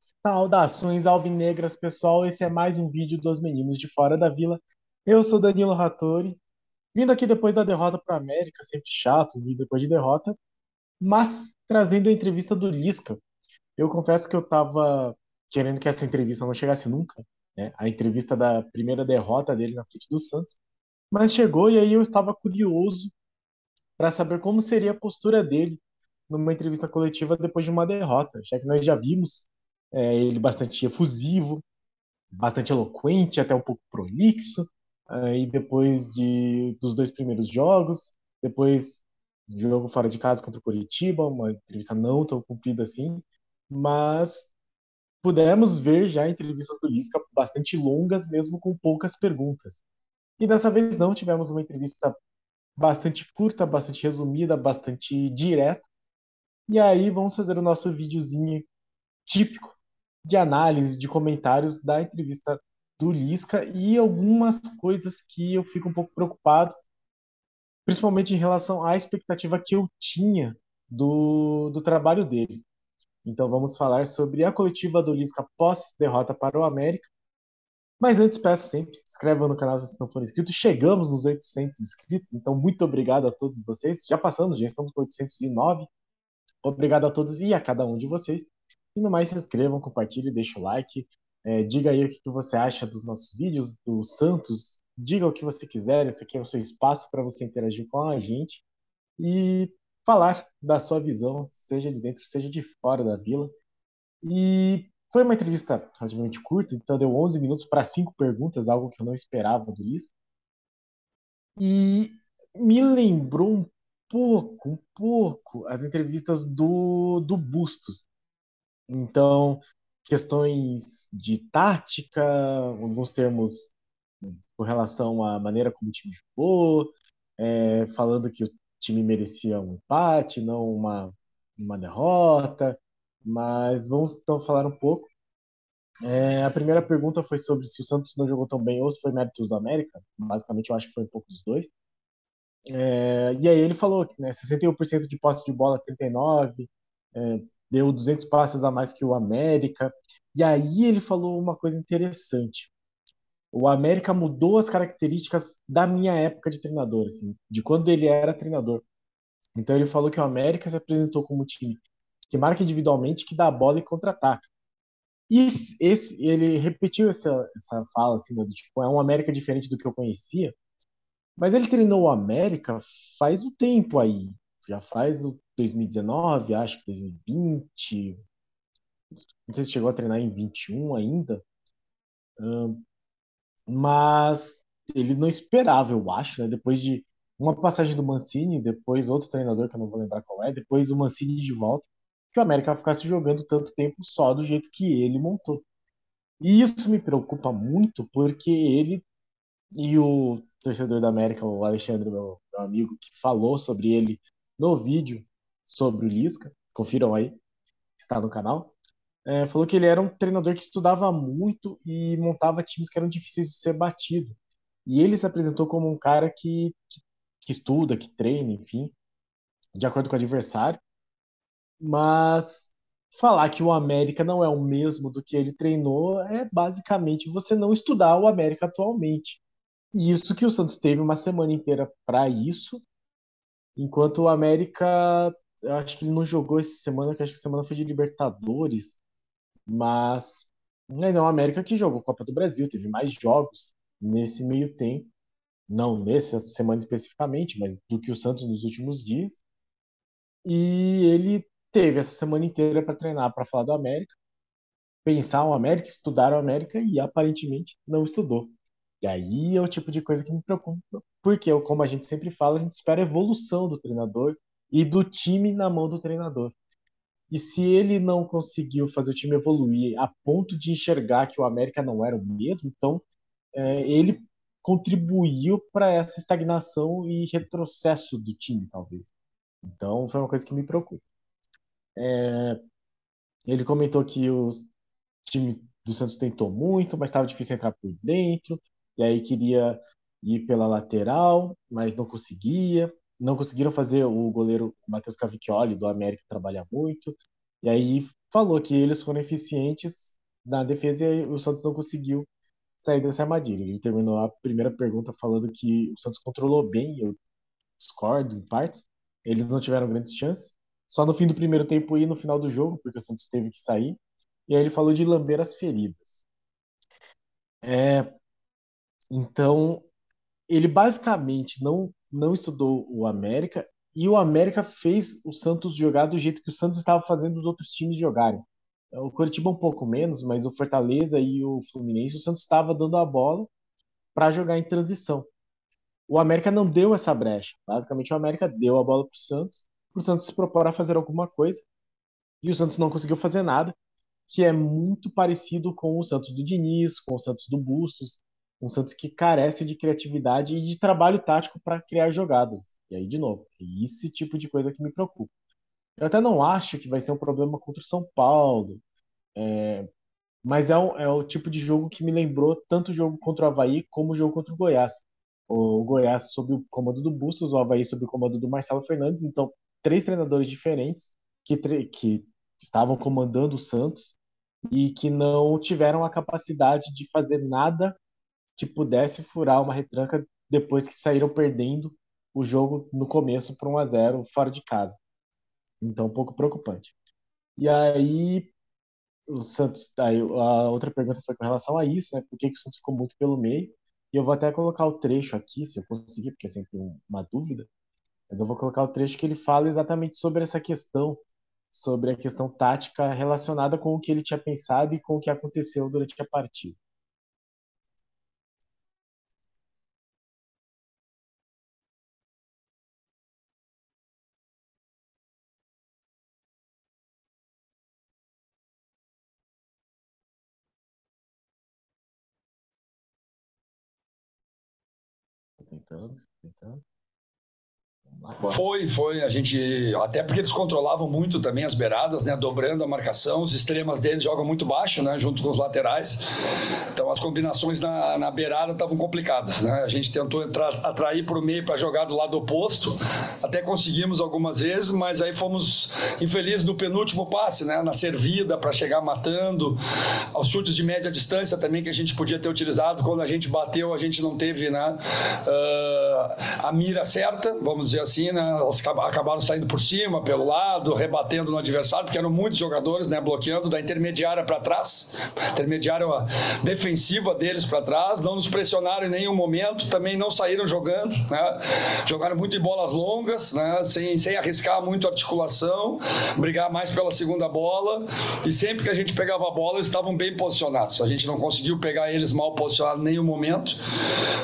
Saudações alvinegras, pessoal. Esse é mais um vídeo dos meninos de fora da vila. Eu sou Danilo Rattori, vindo aqui depois da derrota para a América, sempre chato vir depois de derrota, mas trazendo a entrevista do Lisca. Eu confesso que eu estava querendo que essa entrevista não chegasse nunca, né? A entrevista da primeira derrota dele na frente do Santos, mas chegou e aí eu estava curioso para saber como seria a postura dele numa entrevista coletiva depois de uma derrota, já que nós já vimos é, ele bastante efusivo, bastante eloquente, até um pouco prolixo. É, e depois de, dos dois primeiros jogos, depois jogo fora de casa contra o Curitiba, uma entrevista não tão cumprida assim, mas pudemos ver já entrevistas do Lisca bastante longas, mesmo com poucas perguntas. E dessa vez não, tivemos uma entrevista bastante curta, bastante resumida, bastante direta. E aí vamos fazer o nosso videozinho típico de análise, de comentários da entrevista do Lisca e algumas coisas que eu fico um pouco preocupado, principalmente em relação à expectativa que eu tinha do, do trabalho dele. Então vamos falar sobre a coletiva do Lisca pós derrota para o América. Mas antes peço sempre, inscreva no canal se não for inscrito. Chegamos nos 800 inscritos, então muito obrigado a todos vocês. Já passamos, já estamos com 809. Obrigado a todos e a cada um de vocês. E no mais, se inscrevam, compartilhem, deixem o like. É, diga aí o que, você acha dos nossos vídeos, do Santos. Diga o que você quiser, esse aqui é o seu espaço para você interagir com a gente e falar da sua visão, seja de dentro, seja de fora da vila. E foi uma entrevista relativamente curta, então deu 11 minutos para cinco perguntas, algo que eu não esperava do Luiz. E me lembrou um pouco, um pouco, as entrevistas do, do Bustos. Então, questões de tática, alguns termos com relação à maneira como o time jogou, é, falando que o time merecia um empate, não uma, uma derrota. Mas vamos então falar um pouco. É, a primeira pergunta foi sobre se o Santos não jogou tão bem ou se foi méritos do América. Basicamente, eu acho que foi um pouco dos dois. É, e aí ele falou que né, 61% de posse de bola, 39%, é, deu 200 passes a mais que o América. E aí ele falou uma coisa interessante. O América mudou as características da minha época de treinador, assim, de quando ele era treinador. Então ele falou que o América se apresentou como time que marca individualmente, que dá a bola e contra-ataca. E esse, ele repetiu essa, essa fala, assim, né, do, tipo, é um América diferente do que eu conhecia, mas ele treinou o América faz um tempo aí, já faz o 2019, acho que 2020. Não sei se chegou a treinar em 21 ainda. mas ele não esperava, eu acho, né? Depois de uma passagem do Mancini, depois outro treinador que eu não vou lembrar qual é, depois o Mancini de volta, que o América ficasse jogando tanto tempo só do jeito que ele montou. E isso me preocupa muito porque ele e o torcedor da América, o Alexandre, meu, meu amigo, que falou sobre ele no vídeo sobre o Lisca, confiram aí, está no canal, é, falou que ele era um treinador que estudava muito e montava times que eram difíceis de ser batido. E ele se apresentou como um cara que, que, que estuda, que treina, enfim, de acordo com o adversário. Mas falar que o América não é o mesmo do que ele treinou é basicamente você não estudar o América atualmente. E isso que o Santos teve uma semana inteira para isso, enquanto o América eu acho que ele não jogou essa semana, que acho que a semana foi de Libertadores, mas, mas é uma América que jogou Copa do Brasil, teve mais jogos nesse meio tempo, não nessa semana especificamente, mas do que o Santos nos últimos dias. E ele teve essa semana inteira para treinar, para falar do América, pensar o América, estudar o América e aparentemente não estudou. E aí é o tipo de coisa que me preocupa, porque, como a gente sempre fala, a gente espera a evolução do treinador e do time na mão do treinador. E se ele não conseguiu fazer o time evoluir a ponto de enxergar que o América não era o mesmo, então é, ele contribuiu para essa estagnação e retrocesso do time, talvez. Então foi uma coisa que me preocupa. É, ele comentou que o time do Santos tentou muito, mas estava difícil entrar por dentro, e aí queria ir pela lateral, mas não conseguia não conseguiram fazer o goleiro Matheus Cavicchioli do América trabalhar muito. E aí falou que eles foram eficientes na defesa e o Santos não conseguiu sair dessa armadilha. Ele terminou a primeira pergunta falando que o Santos controlou bem, eu discordo em partes. Eles não tiveram grandes chances. Só no fim do primeiro tempo e no final do jogo, porque o Santos teve que sair. E aí ele falou de lamber as feridas. É, então, ele basicamente não, não estudou o América e o América fez o Santos jogar do jeito que o Santos estava fazendo os outros times jogarem. O Curitiba um pouco menos, mas o Fortaleza e o Fluminense, o Santos estava dando a bola para jogar em transição. O América não deu essa brecha. Basicamente, o América deu a bola para o Santos, para o Santos se propor a fazer alguma coisa, e o Santos não conseguiu fazer nada, que é muito parecido com o Santos do Diniz, com o Santos do Bustos, um Santos que carece de criatividade e de trabalho tático para criar jogadas. E aí, de novo, é esse tipo de coisa que me preocupa. Eu até não acho que vai ser um problema contra o São Paulo, é, mas é, um, é o tipo de jogo que me lembrou tanto o jogo contra o Havaí como o jogo contra o Goiás. O Goiás sob o comando do Bustos, o Havaí sob o comando do Marcelo Fernandes. Então, três treinadores diferentes que, que estavam comandando o Santos e que não tiveram a capacidade de fazer nada que pudesse furar uma retranca depois que saíram perdendo o jogo no começo por 1 a 0 fora de casa. Então, um pouco preocupante. E aí, o Santos. Aí, a outra pergunta foi com relação a isso, né? Por que, que o Santos ficou muito pelo meio? E eu vou até colocar o trecho aqui, se eu conseguir, porque é sempre uma dúvida. Mas eu vou colocar o trecho que ele fala exatamente sobre essa questão, sobre a questão tática relacionada com o que ele tinha pensado e com o que aconteceu durante a partida. Tentando. Foi, foi. A gente. Até porque eles controlavam muito também as beiradas, né? Dobrando a marcação. Os extremas deles jogam muito baixo, né? Junto com os laterais. Então as combinações na, na beirada estavam complicadas, né? A gente tentou entrar, atrair para o meio para jogar do lado oposto. Até conseguimos algumas vezes, mas aí fomos infelizes no penúltimo passe, né? Na servida para chegar matando. Aos chutes de média distância também que a gente podia ter utilizado. Quando a gente bateu, a gente não teve, né? Uh, a mira certa, vamos dizer assim assim, né? Elas acabaram saindo por cima, pelo lado, rebatendo no adversário, porque eram muitos jogadores, né? Bloqueando da intermediária para trás, intermediária defensiva deles para trás, não nos pressionaram em nenhum momento, também não saíram jogando, né? Jogaram muito em bolas longas, né? Sem, sem arriscar muito a articulação, brigar mais pela segunda bola, e sempre que a gente pegava a bola, eles estavam bem posicionados. A gente não conseguiu pegar eles mal posicionados em nenhum momento.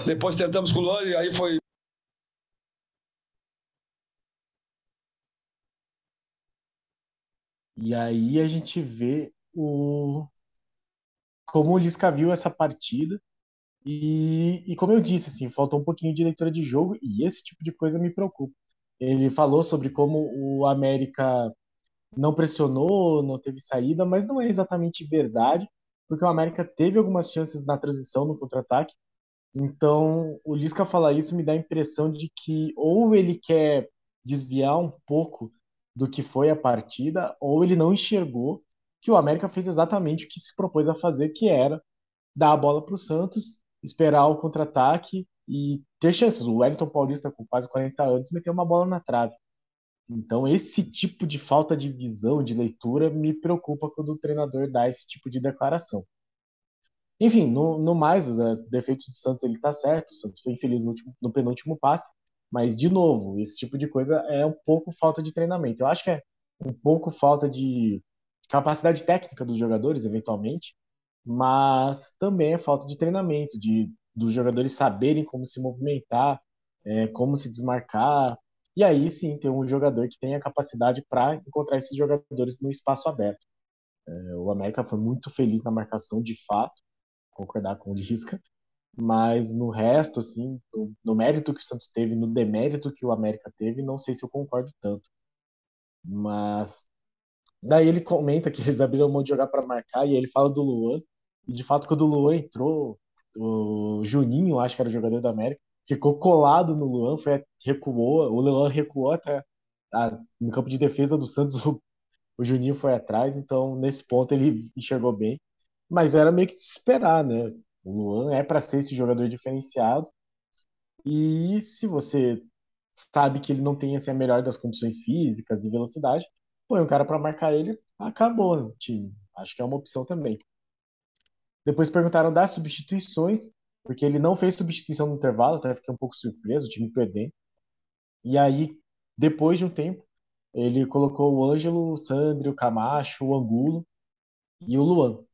Depois tentamos com o Luan, e aí foi E aí a gente vê o como o Lisca viu essa partida e, e como eu disse, assim, faltou um pouquinho de leitura de jogo e esse tipo de coisa me preocupa. Ele falou sobre como o América não pressionou, não teve saída, mas não é exatamente verdade, porque o América teve algumas chances na transição, no contra-ataque. Então, o Lisca falar isso me dá a impressão de que ou ele quer desviar um pouco do que foi a partida, ou ele não enxergou que o América fez exatamente o que se propôs a fazer, que era dar a bola para o Santos, esperar o contra-ataque e ter chances. O Wellington Paulista, com quase 40 anos, meteu uma bola na trave. Então, esse tipo de falta de visão, de leitura, me preocupa quando o treinador dá esse tipo de declaração. Enfim, no, no mais, os defeitos do Santos ele está certo. O Santos foi infeliz no, último, no penúltimo passe, mas, de novo, esse tipo de coisa é um pouco falta de treinamento. Eu acho que é um pouco falta de capacidade técnica dos jogadores, eventualmente, mas também é falta de treinamento, de dos jogadores saberem como se movimentar, é, como se desmarcar. E aí sim ter um jogador que tenha capacidade para encontrar esses jogadores no espaço aberto. É, o América foi muito feliz na marcação, de fato, concordar com o Lisca, mas no resto, assim, no, no, mérito que o Santos teve, no demérito que o América teve, não sei se eu concordo tanto. Mas daí ele comenta que eles abriram mão de jogar para marcar e ele fala do Luan. E de fato, quando o Luan entrou, o Juninho, acho que era o jogador do América, ficou colado no Luan, foi, recuou, o Luan recuou até a, no campo de defesa do Santos. O, o Juninho foi atrás, então nesse ponto ele enxergou bem. Mas era meio que de esperar, né? O Luan é para ser esse jogador diferenciado. E se você sabe que ele não tem assim, a melhor das condições físicas e velocidade, põe um cara para marcar ele, acabou o time. Acho que é uma opção também. Depois perguntaram das substituições, porque ele não fez substituição no intervalo, até fiquei um pouco surpreso, o time perdendo. E aí, depois de um tempo, ele colocou o Ângelo, o Sandro, o Camacho, o Angulo e o Luan.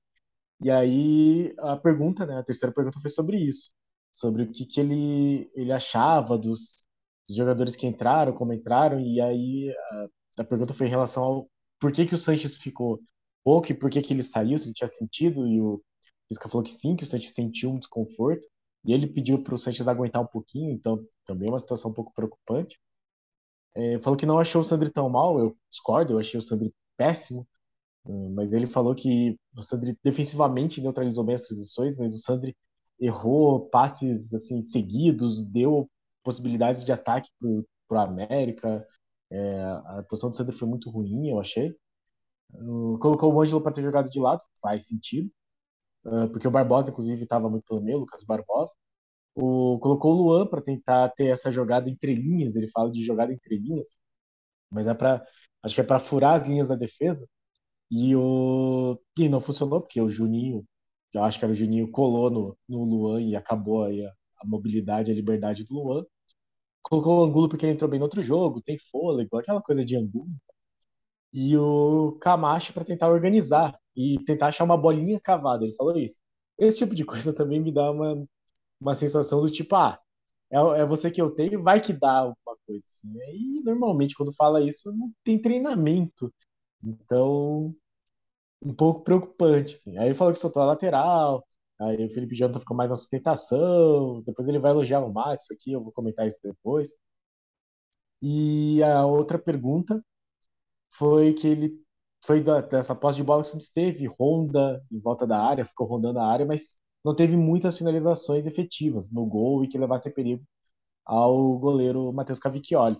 E aí a pergunta, né, a terceira pergunta foi sobre isso, sobre o que, que ele, ele achava dos, dos jogadores que entraram, como entraram, e aí a, a, pergunta foi em relação ao por que, que o Sanches ficou pouco e por que, que ele saiu, se ele tinha sentido, e o Pisca falou que sim, que o Sanches sentiu um desconforto, e ele pediu para o Sanches aguentar um pouquinho, então também é uma situação um pouco preocupante. É, falou que não achou o Sandri tão mal, eu discordo, eu achei o Sandri péssimo, mas ele falou que o Sandri defensivamente neutralizou bem as transições, mas o Sandri errou passes assim seguidos, deu possibilidades de ataque para o América. É, a atuação do Sandri foi muito ruim, eu achei. Colocou o Ângelo para ter jogado de lado, faz sentido, uh, porque o Barbosa, inclusive, estava muito pelo meio, Lucas Barbosa. O, colocou o Luan para tentar ter essa jogada entre linhas, ele fala de jogada entre linhas, mas é para acho que é para furar as linhas da defesa. E o e não funcionou porque o Juninho, eu acho que era o Juninho colou no, no Luan e acabou aí a, a mobilidade, a liberdade do Luan. Colocou o Angulo porque ele entrou bem no outro jogo, tem fôlego, aquela coisa de Angulo. E o Camacho para tentar organizar e tentar achar uma bolinha cavada. Ele falou isso. Esse tipo de coisa também me dá uma, uma sensação do tipo, ah, é, é você que eu tenho, vai que dá alguma coisa assim. E normalmente quando fala isso não tem treinamento. Então, um pouco preocupante, assim. Aí ele falou que soltou a lateral, aí o Felipe Jonathan ficou mais na sustentação, depois ele vai elogiar o Matos aqui, eu vou comentar isso depois. E a outra pergunta foi que ele foi dessa posse de bola que o teve, ronda em volta da área, ficou rondando a área, mas não teve muitas finalizações efetivas no gol e que levasse perigo ao goleiro Matheus Cavicchioli.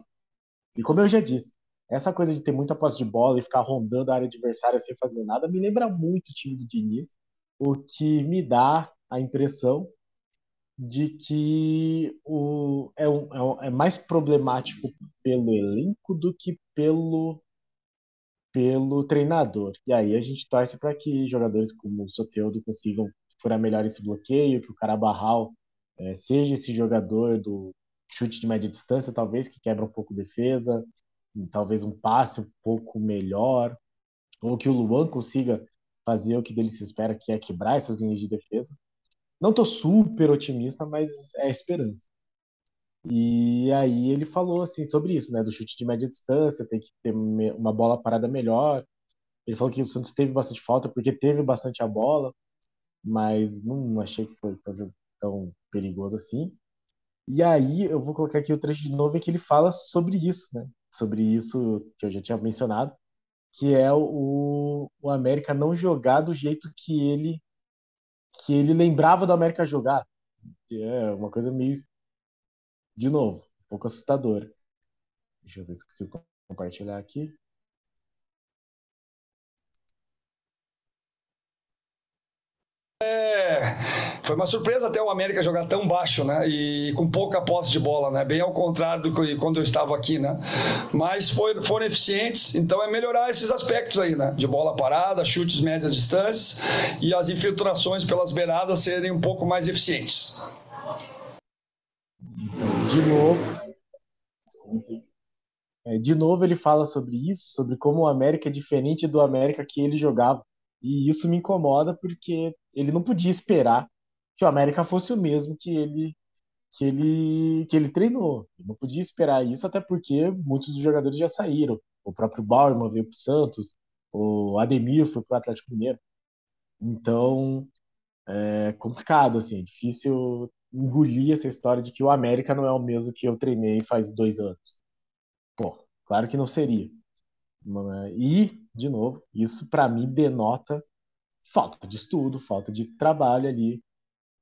E como eu já disse, essa coisa de ter muita posse de bola e ficar rondando a área adversária sem fazer nada me lembra muito o time do Diniz, o que me dá a impressão de que o, é, um, é, é mais problemático pelo elenco do que pelo pelo treinador. E aí a gente torce para que jogadores como o Soteudo consigam furar melhor esse bloqueio, que o Carabarral é, seja esse jogador do chute de média distância, talvez, que quebra um pouco defesa, talvez um passe um pouco melhor, ou que o Luan consiga fazer o que dele se espera, que é quebrar essas linhas de defesa. Não estou super otimista, mas é esperança. E aí ele falou assim sobre isso, né, do chute de média distância, tem que ter uma bola parada melhor. Ele falou que o Santos teve bastante falta porque teve bastante a bola, mas não achei que foi tão, tão perigoso assim. E aí eu vou colocar aqui o trecho de novo em que ele fala sobre isso, né? Sobre isso que eu já tinha mencionado, que é o, o América não jogar do jeito que ele que ele lembrava do América jogar. Que é uma coisa meio de novo, um pouco assustadora. Deixa eu ver se consigo compartilhar aqui. É, foi uma surpresa até o América jogar tão baixo, né? E com pouca posse de bola, né? Bem ao contrário do que quando eu estava aqui, né? Mas foi, foram eficientes, então é melhorar esses aspectos aí, né? De bola parada, chutes médias distâncias e as infiltrações pelas beiradas serem um pouco mais eficientes. De novo, é, de novo ele fala sobre isso, sobre como o América é diferente do América que ele jogava. E isso me incomoda porque ele não podia esperar que o América fosse o mesmo que ele que ele que ele treinou. Ele não podia esperar isso até porque muitos dos jogadores já saíram. O próprio Bauerman veio para o Santos, o Ademir foi para o Atlético Mineiro. Então é complicado assim, é difícil engolir essa história de que o América não é o mesmo que eu treinei faz dois anos. Pô, claro que não seria. E, de novo, isso para mim denota falta de estudo, falta de trabalho ali.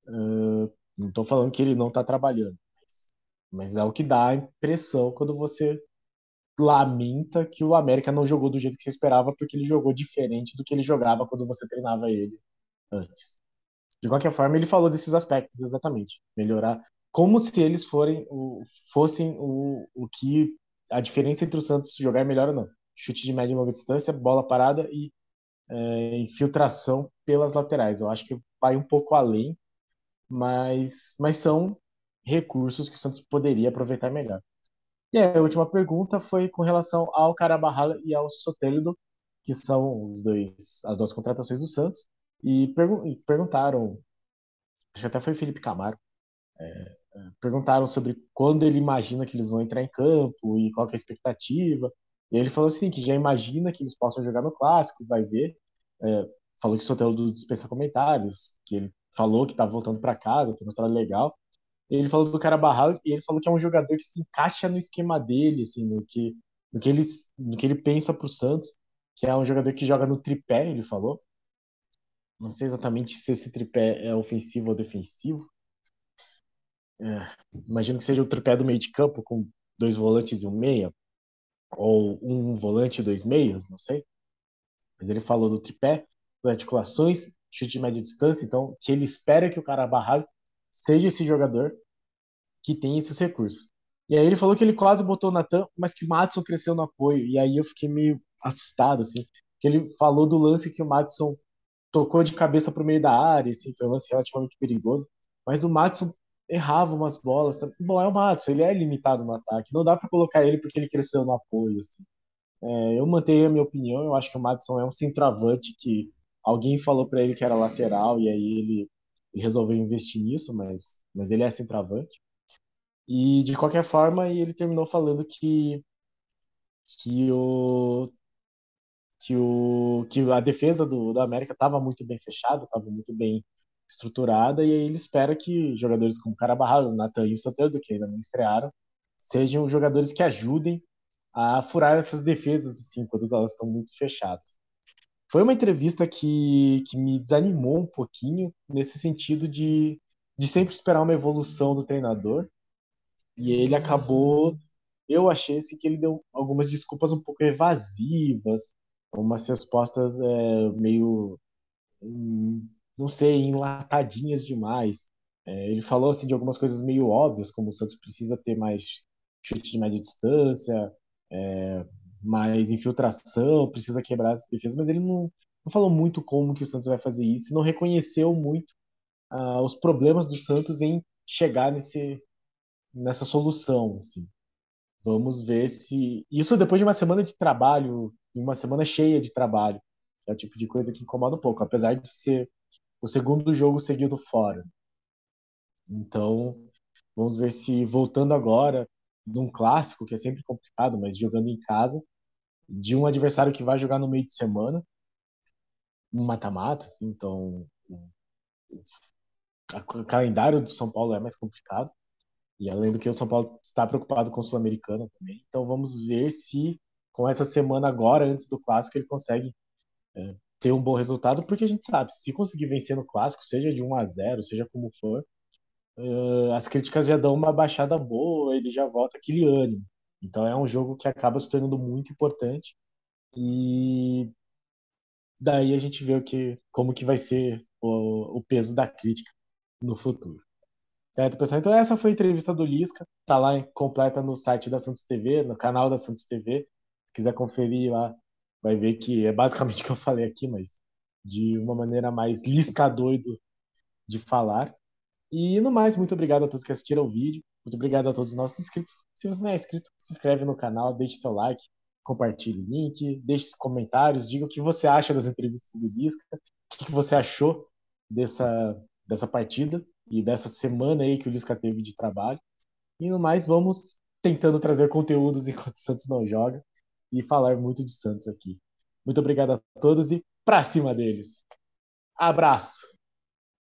Uh, não estou falando que ele não está trabalhando, mas, mas, é o que dá a impressão quando você lamenta que o América não jogou do jeito que você esperava, porque ele jogou diferente do que ele jogava quando você treinava ele antes. De qualquer forma, ele falou desses aspectos exatamente. Melhorar, como se eles forem o, fossem o, o que a diferença entre o Santos jogar melhor ou não. Chute de média e longa distância, bola parada e é, infiltração pelas laterais. Eu acho que vai um pouco além, mas, mas são recursos que o Santos poderia aproveitar melhor. E a última pergunta foi com relação ao Carabarral e ao Soteldo, que são os dois, as duas contratações do Santos, e, e perguntaram, acho que até foi Felipe Camaro, é, é, perguntaram sobre quando ele imagina que eles vão entrar em campo e qual é a expectativa. E ele falou assim, que já imagina que eles possam jogar no Clássico, vai ver. É, falou que o Soteldo dispensa comentários, que ele falou que estava voltando para casa, tem uma história legal. Ele falou do Carabarral e ele falou que é um jogador que se encaixa no esquema dele, assim, no que, no que, ele, no que ele pensa para o Santos, que é um jogador que joga no tripé, ele falou. Não sei exatamente se esse tripé é ofensivo ou defensivo. É, imagino que seja o tripé do meio de campo, com dois volantes e um meia, ou um volante e dois meias, não sei. Mas ele falou do tripé, das articulações, chute de média distância, então que ele espera que o Carabarral seja esse jogador que tem esses recursos. E aí ele falou que ele quase botou o Natan, mas que o Matson cresceu no apoio. E aí eu fiquei meio assustado, assim. Que ele falou do lance que o Matson tocou de cabeça para o meio da área, assim, foi um lance relativamente perigoso. Mas o Matson errava umas bolas. Bom, é o Matson, ele é limitado no ataque. Não dá para colocar ele porque ele cresceu no apoio, assim. É, eu mantenho a minha opinião, eu acho que o Matson é um centroavante que alguém falou para ele que era lateral e aí ele resolveu investir nisso, mas, mas ele é centroavante. E de qualquer forma, ele terminou falando que que o que o que a defesa do, do América estava muito bem fechada, estava muito bem estruturada e aí ele espera que jogadores como Carabarral, Natan e o Soteldo, que ainda não estrearam, sejam jogadores que ajudem a furar essas defesas assim quando elas estão muito fechadas. Foi uma entrevista que, que me desanimou um pouquinho, nesse sentido de, de sempre esperar uma evolução do treinador. E ele acabou. Eu achei assim, que ele deu algumas desculpas um pouco evasivas, umas respostas é, meio. Hum, não sei, enlatadinhas demais. É, ele falou assim, de algumas coisas meio óbvias, como o Santos precisa ter mais chute de média distância, é, mais infiltração, precisa quebrar as defesas, mas ele não, não falou muito como que o Santos vai fazer isso, não reconheceu muito uh, os problemas do Santos em chegar nesse, nessa solução. Assim. Vamos ver se. Isso depois de uma semana de trabalho, uma semana cheia de trabalho, que é o tipo de coisa que incomoda um pouco, apesar de ser o segundo jogo seguido fora. Então, vamos ver se voltando agora, num clássico, que é sempre complicado, mas jogando em casa, de um adversário que vai jogar no meio de semana, um mata-mata, assim, então o calendário do São Paulo é mais complicado. E além do que o São Paulo está preocupado com o Sul-Americana também. Então vamos ver se com essa semana agora, antes do clássico, ele consegue é, ter um bom resultado, porque a gente sabe, se conseguir vencer no clássico, seja de 1 a 0, seja como for, uh, as críticas já dão uma baixada boa, ele já volta aquele ânimo. Então é um jogo que acaba se tornando muito importante e daí a gente vê o que, como que vai ser o, o peso da crítica no futuro. Certo, pessoal? Então essa foi a entrevista do Lisca, tá lá completa no site da Santos TV, no canal da Santos TV. Se quiser conferir lá, vai ver que é basicamente o que eu falei aqui, mas de uma maneira mais lisca doido de falar. E no mais, muito obrigado a todos que assistiram o vídeo. Muito obrigado a todos os nossos inscritos. Se você não é inscrito, se inscreve no canal, deixe seu like, compartilhe o link, deixe comentários, diga o que você acha das entrevistas do Lisca, o que você achou dessa, dessa partida e dessa semana aí que o Lisca teve de trabalho. E no mais, vamos tentando trazer conteúdos enquanto o Santos não joga e falar muito de Santos aqui. Muito obrigado a todos e pra cima deles. Abraço!